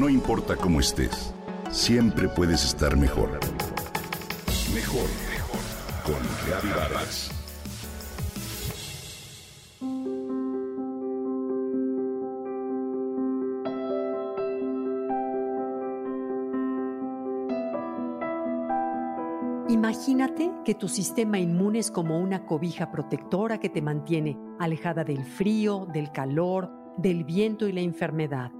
No importa cómo estés, siempre puedes estar mejor. Mejor, mejor. Con Reavivadas. Imagínate que tu sistema inmune es como una cobija protectora que te mantiene alejada del frío, del calor, del viento y la enfermedad.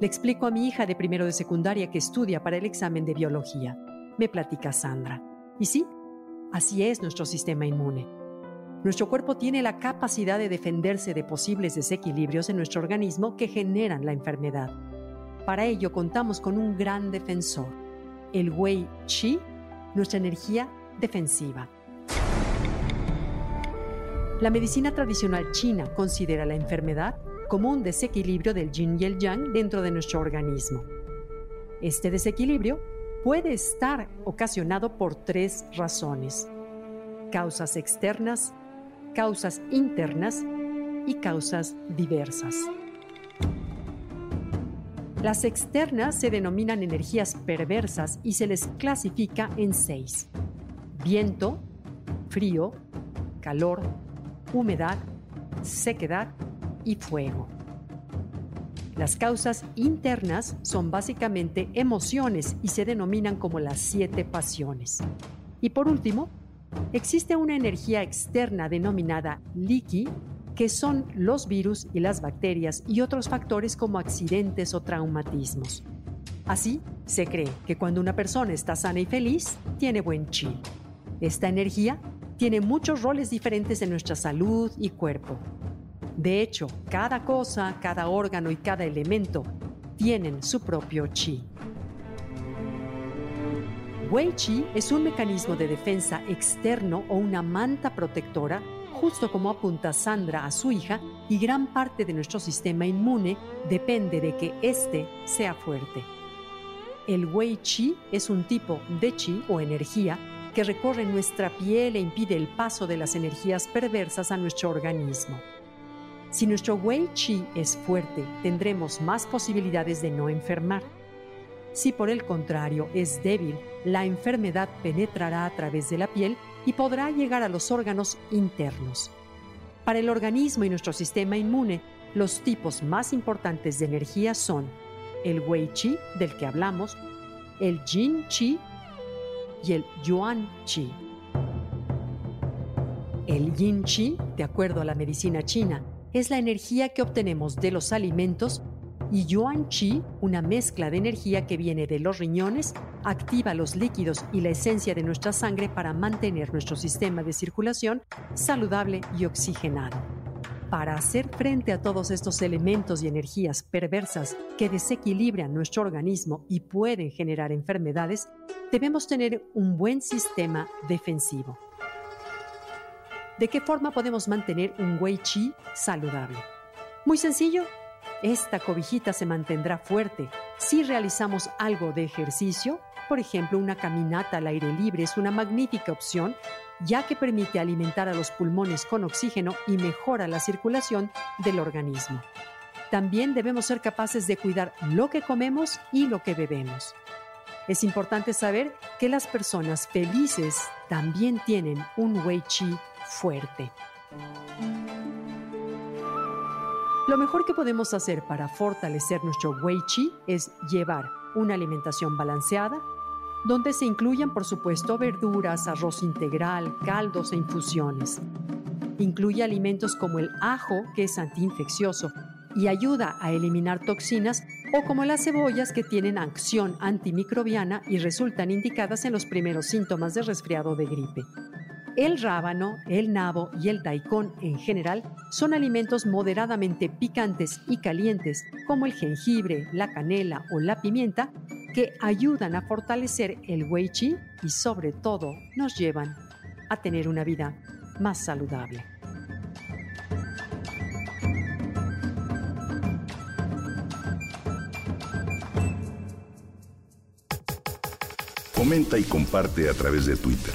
Le explico a mi hija de primero de secundaria que estudia para el examen de biología. Me platica Sandra. Y sí, así es nuestro sistema inmune. Nuestro cuerpo tiene la capacidad de defenderse de posibles desequilibrios en nuestro organismo que generan la enfermedad. Para ello contamos con un gran defensor, el Wei Qi, nuestra energía defensiva. La medicina tradicional china considera la enfermedad como un desequilibrio del yin y el yang dentro de nuestro organismo. Este desequilibrio puede estar ocasionado por tres razones. Causas externas, causas internas y causas diversas. Las externas se denominan energías perversas y se les clasifica en seis. Viento, frío, calor, humedad, sequedad y fuego. Las causas internas son básicamente emociones y se denominan como las siete pasiones. Y por último, existe una energía externa denominada Liki, que son los virus y las bacterias y otros factores como accidentes o traumatismos. Así, se cree que cuando una persona está sana y feliz, tiene buen chi. Esta energía tiene muchos roles diferentes en nuestra salud y cuerpo. De hecho, cada cosa, cada órgano y cada elemento tienen su propio chi. Wei Chi es un mecanismo de defensa externo o una manta protectora, justo como apunta Sandra a su hija, y gran parte de nuestro sistema inmune depende de que éste sea fuerte. El Wei Chi es un tipo de chi o energía que recorre nuestra piel e impide el paso de las energías perversas a nuestro organismo. Si nuestro Wei Chi es fuerte, tendremos más posibilidades de no enfermar. Si por el contrario es débil, la enfermedad penetrará a través de la piel y podrá llegar a los órganos internos. Para el organismo y nuestro sistema inmune, los tipos más importantes de energía son el Wei Chi, del que hablamos, el Jin Chi y el Yuan Chi. El Yin Chi, de acuerdo a la medicina china, es la energía que obtenemos de los alimentos y Yuan Qi, una mezcla de energía que viene de los riñones, activa los líquidos y la esencia de nuestra sangre para mantener nuestro sistema de circulación saludable y oxigenado. Para hacer frente a todos estos elementos y energías perversas que desequilibran nuestro organismo y pueden generar enfermedades, debemos tener un buen sistema defensivo. ¿De qué forma podemos mantener un Wei Chi saludable? Muy sencillo. Esta cobijita se mantendrá fuerte si realizamos algo de ejercicio. Por ejemplo, una caminata al aire libre es una magnífica opción ya que permite alimentar a los pulmones con oxígeno y mejora la circulación del organismo. También debemos ser capaces de cuidar lo que comemos y lo que bebemos. Es importante saber que las personas felices también tienen un Wei Chi fuerte. Lo mejor que podemos hacer para fortalecer nuestro Wei Chi es llevar una alimentación balanceada, donde se incluyan, por supuesto, verduras, arroz integral, caldos e infusiones. Incluye alimentos como el ajo, que es antiinfeccioso y ayuda a eliminar toxinas, o como las cebollas que tienen acción antimicrobiana y resultan indicadas en los primeros síntomas de resfriado de gripe. El rábano, el nabo y el daikon en general son alimentos moderadamente picantes y calientes, como el jengibre, la canela o la pimienta, que ayudan a fortalecer el wei chi y sobre todo nos llevan a tener una vida más saludable. Comenta y comparte a través de Twitter.